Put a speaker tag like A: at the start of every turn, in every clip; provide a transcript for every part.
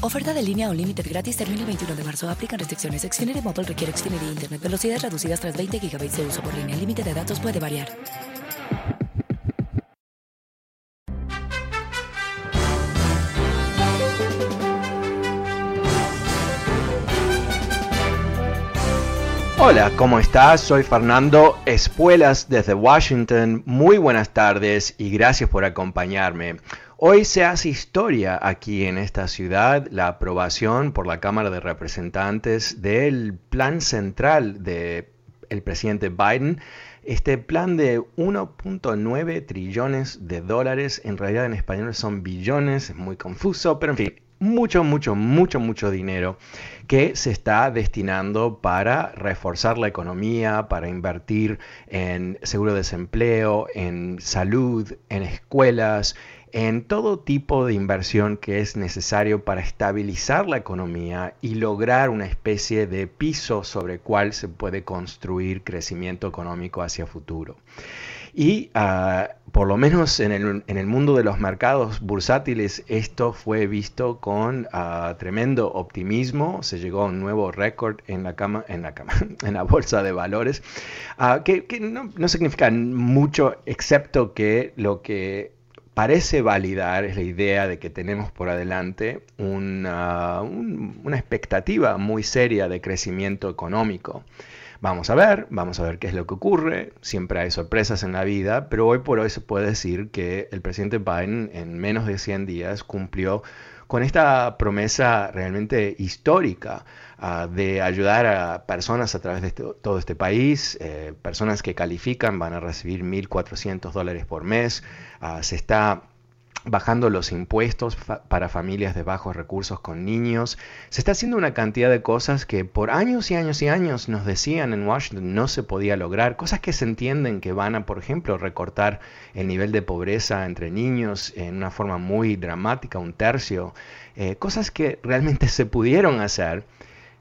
A: Oferta de línea o límite gratis termina el 21 de marzo. Aplican restricciones. Xfinity Motor requiere Xfinity Internet. Velocidades reducidas tras 20 GB de uso por línea. El límite de datos puede variar.
B: Hola, ¿cómo estás? Soy Fernando Espuelas desde Washington. Muy buenas tardes y gracias por acompañarme. Hoy se hace historia aquí en esta ciudad la aprobación por la Cámara de Representantes del plan central del presidente Biden. Este plan de 1.9 trillones de dólares, en realidad en español son billones, es muy confuso, pero en fin, mucho, mucho, mucho, mucho dinero que se está destinando para reforzar la economía, para invertir en seguro de desempleo, en salud, en escuelas, en todo tipo de inversión que es necesario para estabilizar la economía y lograr una especie de piso sobre el cual se puede construir crecimiento económico hacia futuro. Y ah, por lo menos en el, mundo de los mercados bursátiles esto fue visto con ah, tremendo optimismo. Se llegó a un nuevo récord en la cama, en la cama, en la bolsa de valores, ah, que, no, no significa mucho, excepto que lo que parece validar la idea de que tenemos por adelante una, expectativa muy seria de crecimiento económico. Vamos a ver, vamos a ver qué es lo que ocurre. Siempre hay sorpresas en la vida, pero hoy por hoy se puede decir que el presidente Biden en menos de 100 días cumplió con esta promesa realmente histórica ah, de ayudar a personas a través de este, todo este país. Eh, personas que califican van a recibir 1.400 dólares por mes. Ah, se está bajando los impuestos para familias de bajos recursos con niños. Se está haciendo una cantidad de cosas que por años y años y años nos decían en Washington no se podía lograr. Cosas que se entienden que van a, por ejemplo, recortar el nivel de pobreza entre niños en una forma muy dramática, un tercio. Eh, cosas que realmente se pudieron hacer.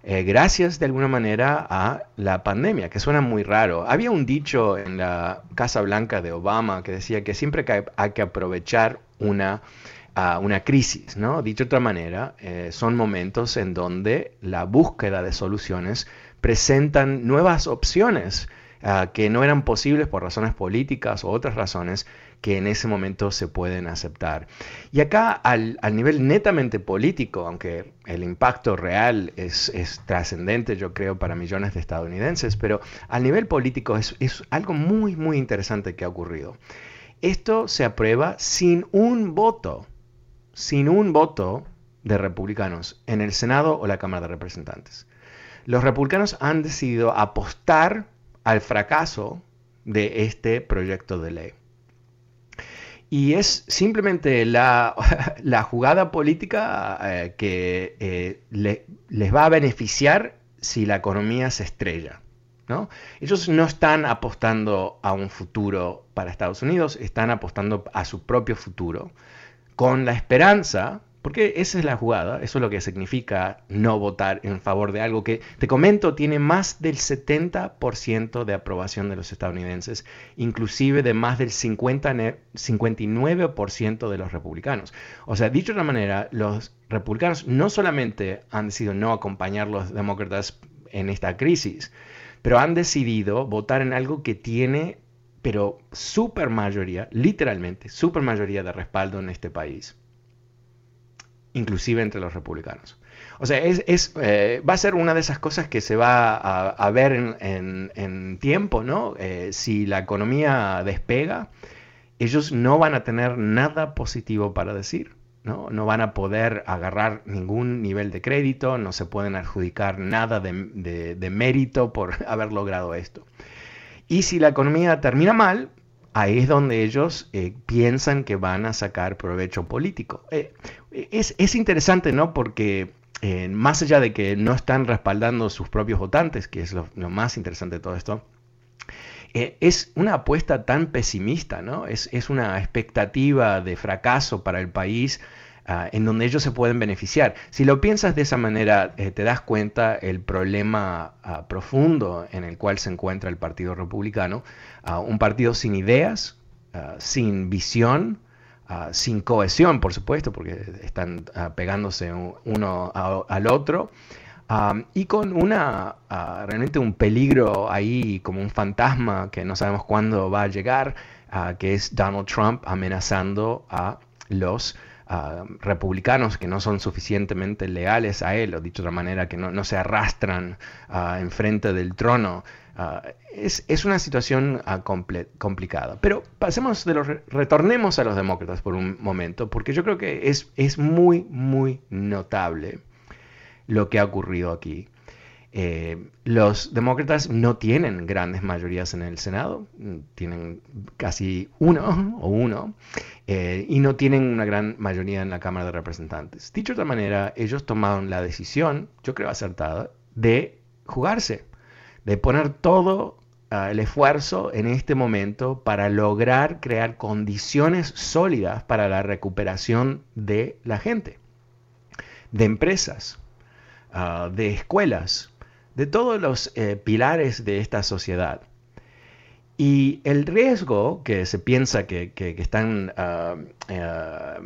B: Eh, gracias de alguna manera a la pandemia, que suena muy raro. Había un dicho en la Casa Blanca de Obama que decía que siempre hay que aprovechar una, una crisis, ¿no? Dicho de otra manera, eh, son momentos en donde la búsqueda de soluciones presentan nuevas opciones ah, que no eran posibles por razones políticas o otras razones que en ese momento se pueden aceptar. Y acá al, nivel netamente político, aunque el impacto real es, trascendente, yo creo, para millones de estadounidenses, pero al nivel político es, algo muy, muy interesante que ha ocurrido. Esto se aprueba sin un voto, sin un voto de republicanos en el Senado o la Cámara de Representantes. Los republicanos han decidido apostar al fracaso de este proyecto de ley. Y es simplemente la, jugada política eh, que eh, les va a beneficiar si la economía se estrella. Ellos no están apostando a un futuro para Estados Unidos, están apostando a su propio futuro, con la esperanza, porque esa es la jugada, eso es lo que significa no votar en favor de algo que, te comento, tiene más del 70% de aprobación de los estadounidenses, inclusive de más del 50, 59% de los republicanos. O sea, dicho de otra manera, los republicanos no solamente han decidido no acompañar a los demócratas en esta crisis, pero han decidido votar en algo que tiene, pero super mayoría, literalmente, super mayoría de respaldo en este país, inclusive entre los republicanos. O sea, eh, va a ser una de esas cosas que se va a, ver en, tiempo, ¿no? Eh, si la economía despega, ellos no van a tener nada positivo para decir. ¿no? no van a poder agarrar ningún nivel de crédito, no se pueden adjudicar nada de mérito por haber logrado esto. Y si la economía termina mal, ahí es donde ellos eh, piensan que van a sacar provecho político. Eh, es, interesante, ¿no? Porque eh, más allá de que no están respaldando sus propios votantes, que es lo, más interesante de todo esto, es una apuesta tan pesimista, ¿no? Es, es, una expectativa de fracaso para el país Ah, en donde ellos se pueden beneficiar. Si lo piensas de esa manera, eh, te das cuenta el problema ah, profundo en el cual se encuentra el Partido Republicano, ah, un partido sin ideas, sin visión, sin cohesión, por supuesto, porque están pegándose uno al otro. y con una realmente un peligro ahí como un fantasma que no sabemos cuándo va a llegar, que es Donald Trump amenazando a los republicanos que no son suficientemente leales a él, o dicho de otra manera, que no, se arrastran uh, enfrente del trono. Ah, es, una situación ah, complicada. Pero pasemos de los, retornemos a los demócratas por un momento, porque yo creo que es, es muy, muy notable lo que ha ocurrido aquí. Eh, los demócratas no tienen grandes mayorías en el Senado, tienen casi uno o uno, eh, y no tienen una gran mayoría en la Cámara de Representantes. Dicho de otra manera, ellos tomaron la decisión, yo creo acertada, de jugarse, de poner todo ah, el esfuerzo en este momento para lograr crear condiciones sólidas para la recuperación de la gente, de empresas, ah, de escuelas, de todos los eh, pilares de esta sociedad. Y el riesgo que se piensa que, están ah, eh,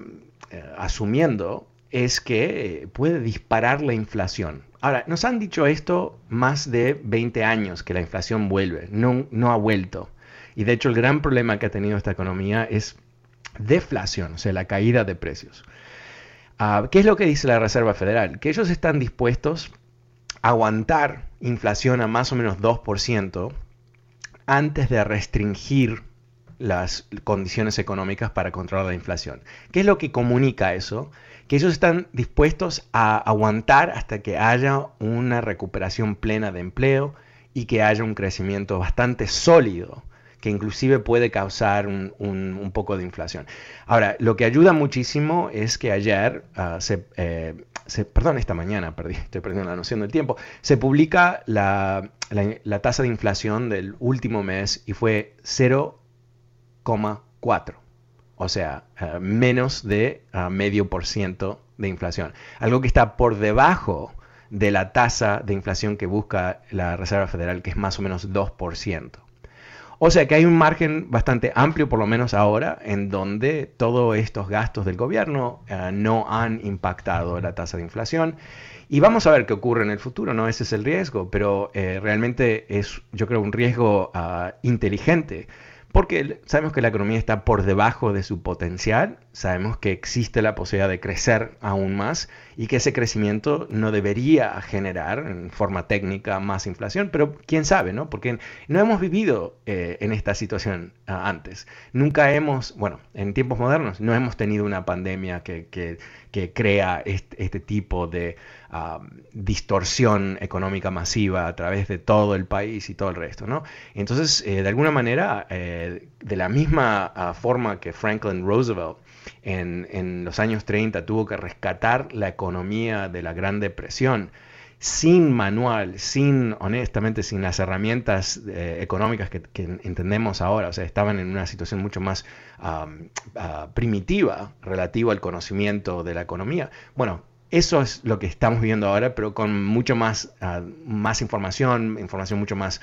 B: eh, asumiendo es que puede disparar la inflación. Ahora, nos han dicho esto más de 20 años, que la inflación vuelve, no, no ha vuelto. Y de hecho el gran problema que ha tenido esta economía es deflación, o sea, la caída de precios. Ah, ¿Qué es lo que dice la Reserva Federal? Que ellos están dispuestos aguantar inflación a más o menos 2% antes de restringir las condiciones económicas para controlar la inflación. ¿Qué es lo que comunica eso? Que ellos están dispuestos a aguantar hasta que haya una recuperación plena de empleo y que haya un crecimiento bastante sólido que inclusive puede causar un, poco de inflación. Ahora, lo que ayuda muchísimo es que ayer ah, se, eh, perdón, esta mañana, perdí, estoy perdiendo la noción del tiempo, se publica la, tasa de inflación del último mes y fue 0,4, o sea, eh, menos de uh, medio por ciento de inflación, algo que está por debajo de la tasa de inflación que busca la Reserva Federal, que es más o menos 2%. O sea que hay un margen bastante amplio, por lo menos ahora, en donde todos estos gastos del gobierno eh, no han impactado la tasa de inflación. Y vamos a ver qué ocurre en el futuro, ¿no? Ese es el riesgo, pero eh, realmente es, yo creo, un riesgo ah, inteligente porque sabemos que la economía está por debajo de su potencial, sabemos que existe la posibilidad de crecer aún más y que ese crecimiento no debería generar en forma técnica más inflación, pero quién sabe, ¿no? Porque no hemos vivido eh, en esta situación ah, antes. Nunca hemos, bueno, en tiempos modernos no hemos tenido una pandemia que, que, crea este tipo de distorsión económica masiva a través de todo el país y todo el resto, ¿no? Entonces, eh, de alguna manera, eh, de la misma ah, forma que Franklin Roosevelt en, en, los años 30 tuvo que rescatar la economía de la Gran Depresión, sin manual, sin, honestamente, sin las herramientas eh, económicas que, entendemos ahora, o sea, estaban en una situación mucho más ah, primitiva relativo al conocimiento de la economía. Bueno, eso es lo que estamos viendo ahora, pero con mucho más, ah, más información, información mucho más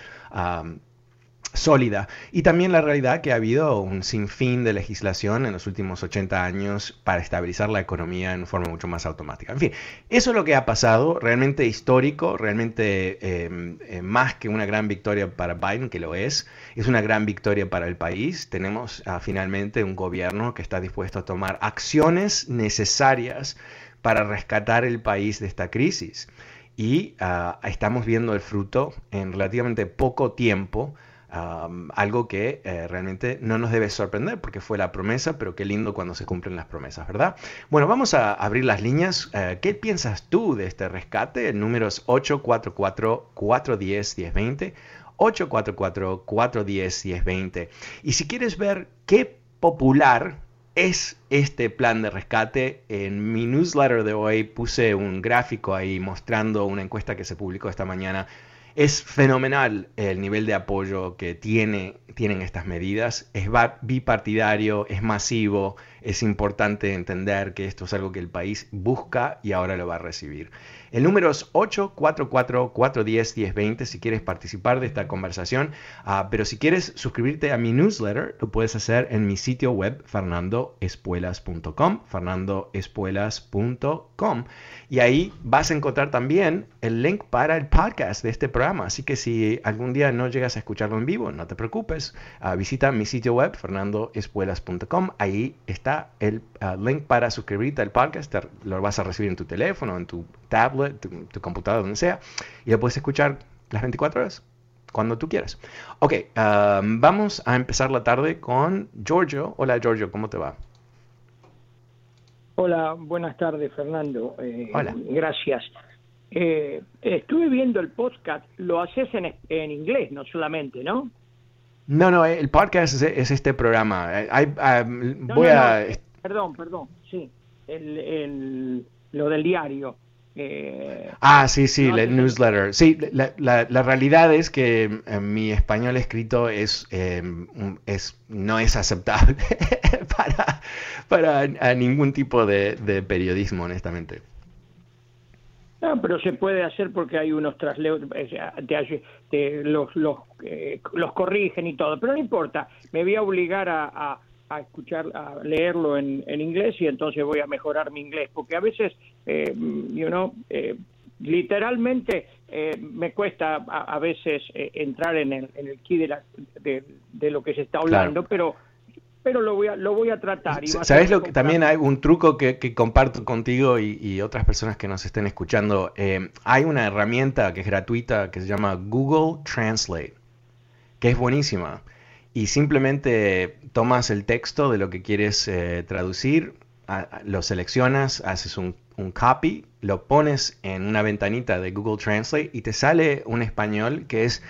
B: sólida. Y también la realidad que ha habido un sinfín de legislación en los últimos 80 años para estabilizar la economía en forma mucho más automática. En fin, eso es lo que ha pasado, realmente histórico, realmente em, eh, más que una gran victoria para Biden, que lo es, es una gran victoria para el país. Tenemos ah, finalmente un gobierno que está dispuesto a tomar acciones necesarias para rescatar el país de esta crisis. Y ah, estamos viendo el fruto en relativamente poco tiempo algo que eh, realmente no nos debe sorprender porque fue la promesa, pero qué lindo cuando se cumplen las promesas, ¿verdad? Bueno, vamos a abrir las líneas. Eh, ¿Qué piensas tú de este rescate? El número es 844-410-1020. 844-410-1020. Y si quieres ver qué popular es este plan de rescate, en mi newsletter de hoy puse un gráfico ahí mostrando una encuesta que se publicó esta mañana es fenomenal el nivel de apoyo que tiene, tienen estas medidas. Es bipartidario, es masivo, es importante entender que esto es algo que el país busca y ahora lo va a recibir. El número es 844-410-1020 si quieres participar de esta conversación, ah, pero si quieres suscribirte a mi newsletter, lo puedes hacer en mi sitio web fernandoespuelas.com, fernandoespuelas.com, y ahí vas a encontrar también el link para el podcast de este programa, así que si algún día no llegas a escucharlo en vivo, no te preocupes, ah, visita mi sitio web fernandoespuelas.com, ahí está el ah, link para suscribirte al podcast, lo vas a recibir en tu teléfono, en tu tablet, tu, computadora, donde sea, y lo puedes escuchar las 24 horas, cuando tú quieras. Ok, um, vamos a empezar la tarde con Giorgio. Hola Giorgio, ¿cómo te va?
C: Hola, buenas tardes Fernando.
B: Eh, Hola.
C: Gracias. Eh, estuve viendo el podcast, lo haces en, en, inglés, no solamente, ¿no?
B: No, no, el podcast es, este programa. Um, voy a...
C: Perdón, perdón, sí, el, lo del diario.
B: Eh, ah, sí, sí, el newsletter. Sí, la, realidad es que eh, mi español escrito es, eh, es no es aceptable para, para ningún tipo de, periodismo, honestamente.
C: No, pero se puede hacer porque hay unos trasleos, te, los, los, los corrigen y todo, pero no importa, me voy a obligar a a escuchar, a leerlo en, en, inglés y entonces voy a mejorar mi inglés, porque a veces, eh, you know, eh, literalmente eh, me cuesta a, veces eh, entrar en el, en el key de, la, de, lo que se está hablando, pero pero lo voy a, lo voy a tratar. Y
B: ¿Sabes lo que también hay un truco que, que comparto contigo y, y, otras personas que nos estén escuchando? hay una herramienta que es gratuita que se llama Google Translate, que es buenísima y simplemente tomas el texto de lo que quieres eh, traducir, lo seleccionas, haces un, copy, lo pones en una ventanita de Google Translate y te sale un español que es,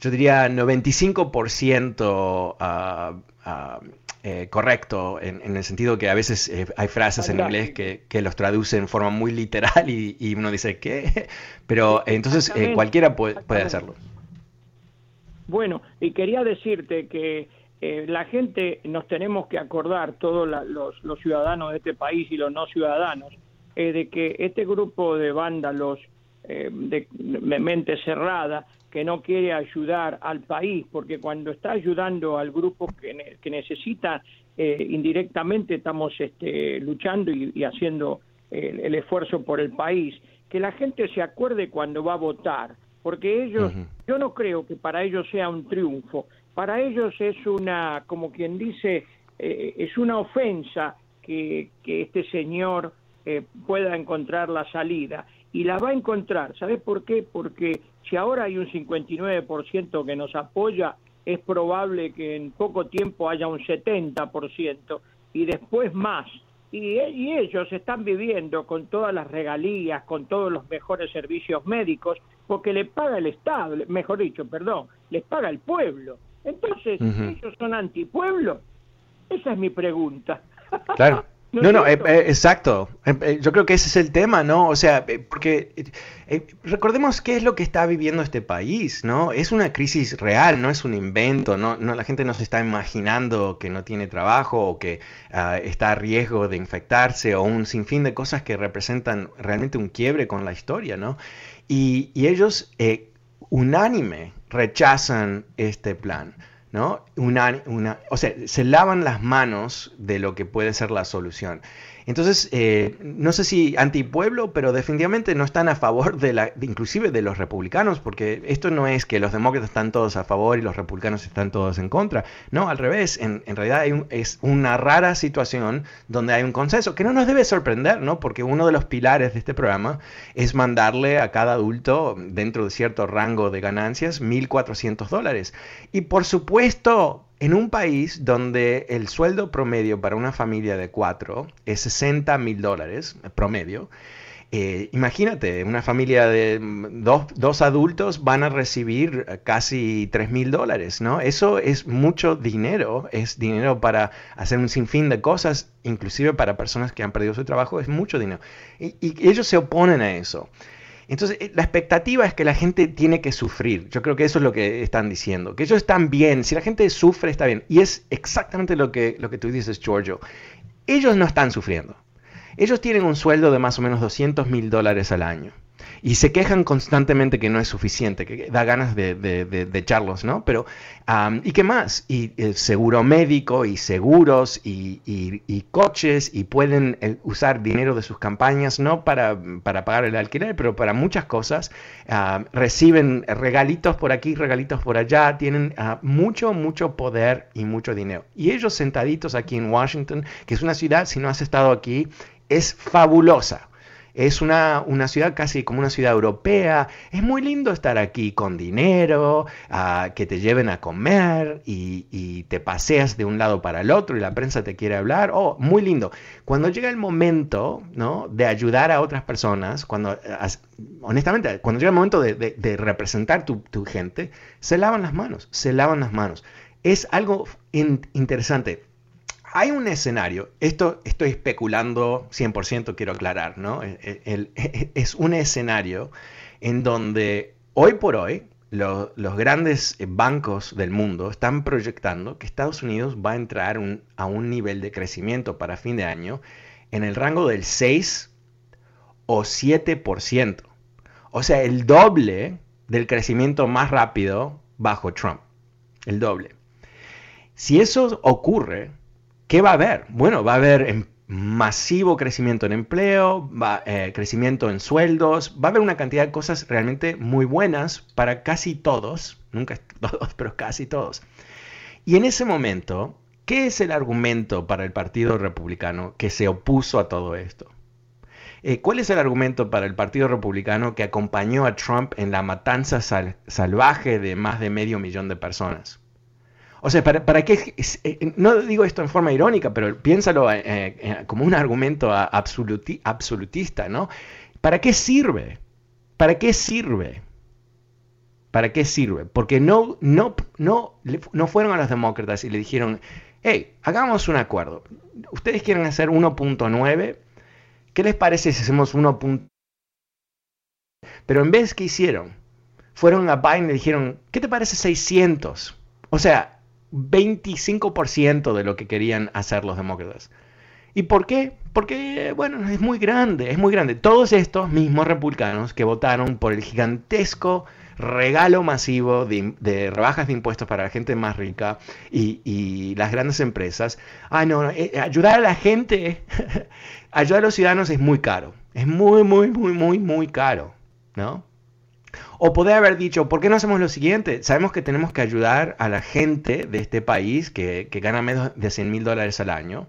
B: yo diría, 95% ah, ah, eh, correcto, en, el sentido que a veces eh, hay frases en inglés que, los traducen en forma muy literal y, uno dice, ¿qué? Pero entonces cualquiera puede hacerlo.
C: Bueno, y quería decirte que eh, la gente nos tenemos que acordar, todos los, ciudadanos de este país y los no ciudadanos, eh, de que este grupo de vándalos eh, de, mente cerrada que no quiere ayudar al país, porque cuando está ayudando al grupo que, que necesita, indirectamente estamos este, luchando y, haciendo el esfuerzo por el país, que la gente se acuerde cuando va a votar porque ellos, yo no creo que para ellos sea un triunfo, para ellos es una, como quien dice, eh, es una ofensa que, que este señor eh, pueda encontrar la salida y la va a encontrar. ¿Sabes por qué? Porque si ahora hay un 59% que nos apoya, es probable que en poco tiempo haya un 70% y después más. Y, y, ellos están viviendo con todas las regalías, con todos los mejores servicios médicos, porque le paga el Estado, mejor dicho, perdón, les paga el pueblo. Entonces, ¿ellos son antipueblo? Esa es mi pregunta.
B: Claro. No, no, eh, eh, exacto. Eh, yo creo que ese es el tema, ¿no? O sea, porque recordemos qué es lo que está viviendo este país, ¿no? Es una crisis real, no es un invento, no, no la gente no se está imaginando que no tiene trabajo o que ah, está a riesgo de infectarse o un sinfín de cosas que representan realmente un quiebre con la historia, ¿no? Y, ellos eh, unánime rechazan este plan. ¿No? Una, una, o sea, se lavan las manos de lo que puede ser la solución. Entonces, eh, no sé si antipueblo, pero definitivamente no están a favor de la, inclusive de los republicanos, porque esto no es que los demócratas están todos a favor y los republicanos están todos en contra. No, al revés, en, realidad es una rara situación donde hay un consenso, que no nos debe sorprender, ¿no? Porque uno de los pilares de este programa es mandarle a cada adulto, dentro de cierto rango de ganancias, 1.400 dólares. Y por supuesto, en un país donde el sueldo promedio para una familia de cuatro es 60 mil dólares promedio, eh, imagínate, una familia de dos, adultos van a recibir casi 3 mil dólares, ¿no? Eso es mucho dinero, es dinero para hacer un sinfín de cosas, inclusive para personas que han perdido su trabajo, es mucho dinero. y ellos se oponen a eso. Entonces, eh, la expectativa es que la gente tiene que sufrir. Yo creo que eso es lo que están diciendo. Que ellos están bien. Si la gente sufre, está bien. Y es exactamente lo que, lo que tú dices, Giorgio. Ellos no están sufriendo. Ellos tienen un sueldo de más o menos 200 mil dólares al año y se quejan constantemente que no es suficiente, que da ganas de, de, echarlos, ¿no? Pero, ¿y qué más? Y eh, seguro médico y seguros y, coches y pueden eh, usar dinero de sus campañas, no para, para pagar el alquiler, pero para muchas cosas. reciben regalitos por aquí, regalitos por allá, tienen ah, mucho, mucho poder y mucho dinero. Y ellos sentaditos aquí en Washington, que es una ciudad, si no has estado aquí, es fabulosa es una, ciudad casi como una ciudad europea. Es muy lindo estar aquí con dinero, ah, que te lleven a comer y, te paseas de un lado para el otro y la prensa te quiere hablar. Oh, muy lindo. Cuando llega el momento ¿no? de ayudar a otras personas, cuando, honestamente, cuando llega el momento de, representar tu, tu, gente, se lavan las manos, se lavan las manos. Es algo interesante hay un escenario, esto estoy especulando 100%, quiero aclarar, ¿no? es un escenario en donde hoy por hoy los grandes bancos del mundo están proyectando que Estados Unidos va a entrar a un nivel de crecimiento para fin de año en el rango del 6 o 7%. O sea, el doble del crecimiento más rápido bajo Trump. El doble. Si eso ocurre, ¿Qué va a haber? Bueno, va a haber masivo crecimiento en empleo, eh, crecimiento en sueldos, va a haber una cantidad de cosas realmente muy buenas para casi todos, nunca todos, pero casi todos. Y en ese momento, ¿qué es el argumento para el Partido Republicano que se opuso a todo esto? Eh, ¿Cuál es el argumento para el Partido Republicano que acompañó a Trump en la matanza salvaje de más de medio millón de personas? O sea, ¿para, para qué? Eh, no digo esto en forma irónica, pero piénsalo eh, eh, como un argumento absolutista, ¿no? ¿Para qué sirve? ¿Para qué sirve? ¿Para qué sirve? Porque no, no, no, no fueron a los demócratas y le dijeron, hey, hagamos un acuerdo. Ustedes quieren hacer 1.9, ¿qué les parece si hacemos 1. Pero en vez que hicieron, fueron a Biden y le dijeron, ¿qué te parece 600? O sea, 25% de lo que querían hacer los demócratas. ¿Y por qué? Porque, bueno, es muy grande, es muy grande. Todos estos mismos republicanos que votaron por el gigantesco regalo masivo de, rebajas de impuestos para la gente más rica y, las grandes empresas. Ah, no, eh, ayudar a la gente, ayudar a los ciudadanos es muy caro. Es muy, muy, muy, muy, muy caro, ¿no? O poder haber dicho, ¿por qué no hacemos lo siguiente? Sabemos que tenemos que ayudar a la gente de este país que, gana menos de 100 mil dólares al año,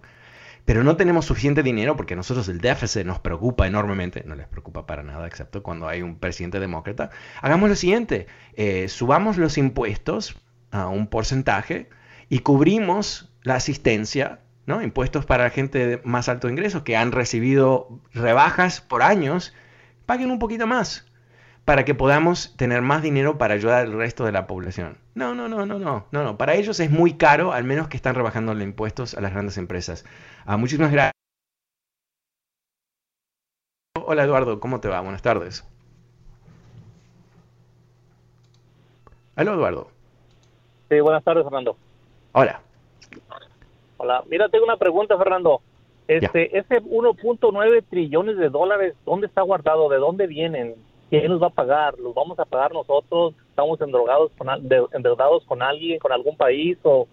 B: pero no tenemos suficiente dinero porque a nosotros el déficit nos preocupa enormemente, no les preocupa para nada, excepto cuando hay un presidente demócrata. Hagamos lo siguiente, eh, subamos los impuestos a un porcentaje y cubrimos la asistencia ¿no? Impuestos para gente de más alto ingreso que han recibido rebajas por años, paguen un poquito más para que podamos tener más dinero para ayudar al resto de la población. No, no, no, no, no, no, no. Para ellos es muy caro, al menos que están rebajando los impuestos a las grandes empresas. Ah, muchísimas gracias. Hola Eduardo, ¿cómo te va? Buenas tardes. Hola Eduardo.
D: Sí, buenas tardes Fernando.
B: Hola.
D: Hola, mira, tengo una pregunta Fernando. Este, ese 1.9 trillones de dólares, ¿dónde está guardado? ¿De dónde vienen? ¿Quién los va a pagar? ¿Los vamos a pagar nosotros? ¿Estamos endrogados con, endeudados con alguien, con algún país? ¿O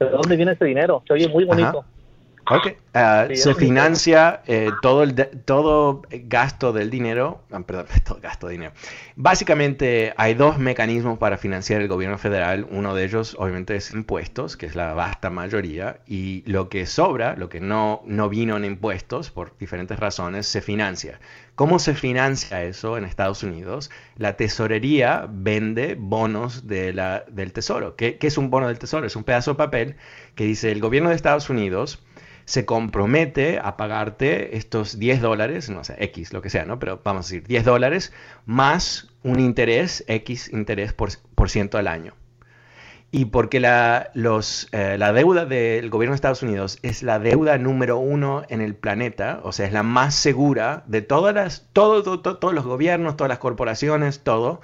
D: de dónde viene ese dinero? Se oye muy bonito.
B: Ok, ah, se financia eh, todo el todo gasto del dinero, ah, perdón, todo gasto de dinero. Básicamente hay dos mecanismos para financiar el gobierno federal. Uno de ellos obviamente es impuestos, que es la vasta mayoría, y lo que sobra, lo que no, no vino en impuestos por diferentes razones, se financia. ¿Cómo se financia eso en Estados Unidos? La tesorería vende bonos de la, del tesoro. ¿Qué, ¿Qué es un bono del tesoro? Es un pedazo de papel que dice el gobierno de Estados Unidos se compromete a pagarte estos 10 dólares, no sé, X, lo que sea, ¿no? Pero vamos a decir 10 dólares más un interés, X interés por, ciento al año. Y porque la, los, eh, la deuda del gobierno de Estados Unidos es la deuda número uno en el planeta, o sea, es la más segura de todas las, todo, todos los gobiernos, todas las corporaciones, todo.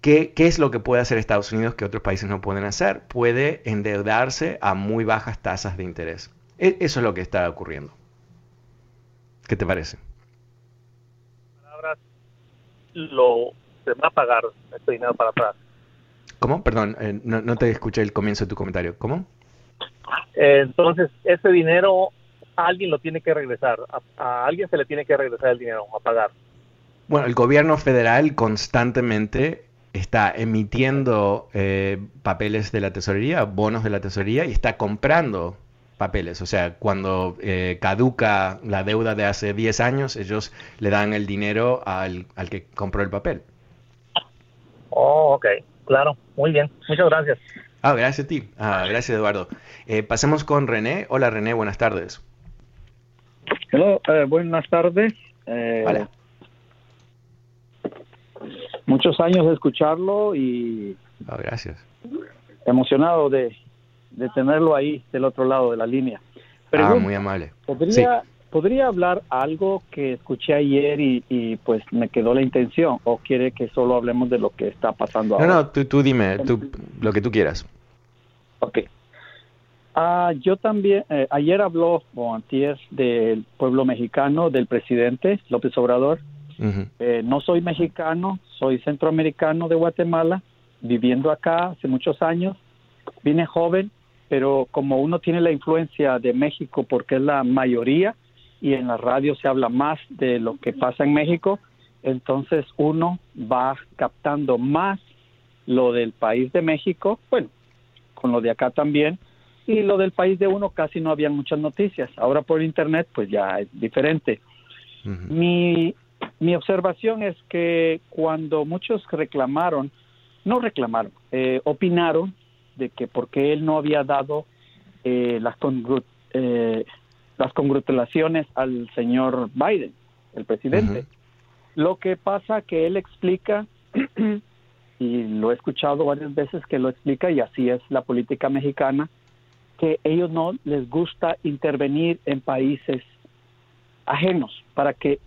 B: ¿Qué, ¿Qué es lo que puede hacer Estados Unidos que otros países no pueden hacer? Puede endeudarse a muy bajas tasas de interés. E, eso es lo que está ocurriendo. ¿Qué te parece?
D: lo se va a pagar este dinero para atrás.
B: ¿Cómo? Perdón, eh, no, te escuché el comienzo de tu comentario. ¿Cómo?
D: Eh, entonces, ese dinero alguien lo tiene que regresar. A, alguien se le tiene que regresar el dinero a pagar.
B: Bueno, el gobierno federal constantemente está emitiendo eh, papeles de la tesorería, bonos de la tesorería y está comprando papeles. O sea, cuando eh, caduca la deuda de hace 10 años, ellos le dan el dinero al, que compró el papel.
D: Oh, ok, claro, muy bien, muchas gracias.
B: Ah, gracias a ti, ah, gracias Eduardo. Eh, pasemos con René. Hola René, buenas tardes.
E: Hola, eh, buenas tardes.
B: Hola.
E: Muchos años de escucharlo y...
B: Oh, gracias.
E: Emocionado de, de tenerlo ahí del otro lado de la línea.
B: ah, muy amable.
E: ¿podría, ¿Podría hablar algo que escuché ayer y, pues me quedó la intención? ¿O quiere que solo hablemos de lo que está pasando ahora?
B: No, no, tú, tú dime tú, lo que tú quieras.
E: Ok. Ah, yo también, eh, ayer habló Juan del pueblo mexicano, del presidente López Obrador. Eh, no soy mexicano, soy centroamericano de Guatemala, viviendo acá hace muchos años. Vine joven pero como uno tiene la influencia de México porque es la mayoría y en la radio se habla más de lo que pasa en México, entonces uno va captando más lo del país de México, bueno, con lo de acá también, y lo del país de uno casi no había muchas noticias. Ahora por internet pues ya es diferente. mi, mi observación es que cuando muchos reclamaron, no reclamaron, eh, opinaron de que porque él no había dado eh, las, eh, las congratulaciones al señor Biden, el presidente. Lo que pasa que él explica, y lo he escuchado varias veces que lo explica, y así es la política mexicana, que ellos no les gusta intervenir en países ajenos para que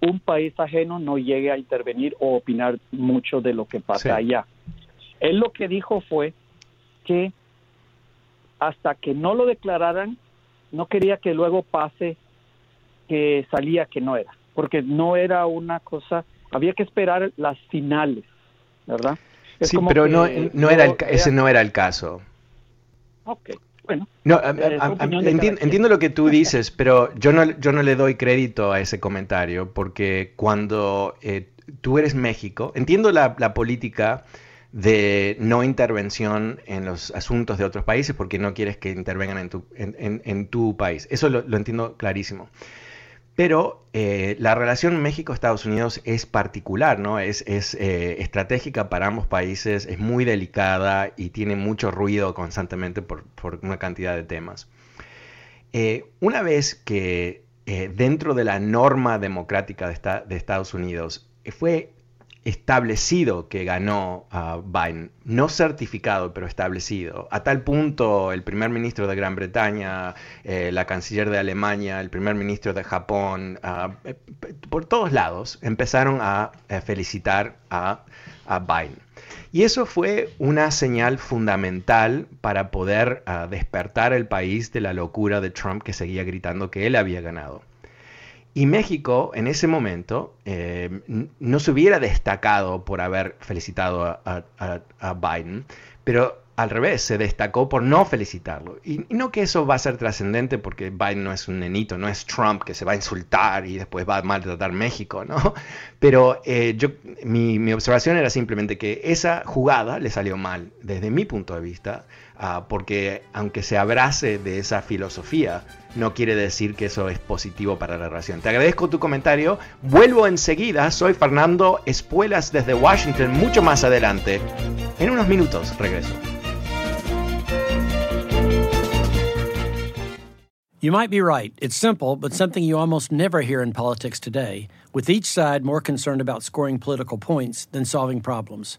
E: un país ajeno no llegue a intervenir o opinar mucho de lo que pasa allá. Él lo que dijo fue que hasta que no lo declararan, no quería que luego pase que salía que no era, porque no era una cosa, había que esperar las finales, ¿verdad?
B: sí, pero no, no era ese no era el caso.
E: Ok, bueno.
B: No, entiendo, lo que tú dices, pero yo no, yo no le doy crédito a ese comentario, porque cuando eh, tú eres México, entiendo la, la política de no intervención en los asuntos de otros países porque no quieres que intervengan en tu, en, tu país. Eso lo, entiendo clarísimo. Pero eh, la relación México-Estados Unidos es particular, ¿no? Es, es eh, estratégica para ambos países, es muy delicada y tiene mucho ruido constantemente por, por una cantidad de temas. Eh, una vez que dentro de la norma democrática de, de Estados Unidos fue establecido que ganó a Biden, no certificado, pero establecido. A tal punto el primer ministro de Gran Bretaña, eh, la canciller de Alemania, el primer ministro de Japón, ah, eh, por todos lados empezaron a, eh, felicitar a, a, Biden. Y eso fue una señal fundamental para poder ah, despertar el país de la locura de Trump que seguía gritando que él había ganado. Y México en ese momento eh, no se hubiera destacado por haber felicitado a, Biden, pero al revés, se destacó por no felicitarlo. Y, no que eso va a ser trascendente porque Biden no es un nenito, no es Trump que se va a insultar y después va a maltratar México, ¿no? Pero eh, yo, mi, mi, observación era simplemente que esa jugada le salió mal, desde mi punto de vista, uh, porque aunque se abrace de esa filosofía, no quiere decir que eso es positivo para la relación. Te agradezco tu comentario. Vuelvo enseguida. Soy Fernando Espuelas desde Washington, mucho más adelante. En unos minutos regreso.
F: You might be right. It's simple, but something you almost never hear in politics today, with each side more concerned about scoring political points than solving problems.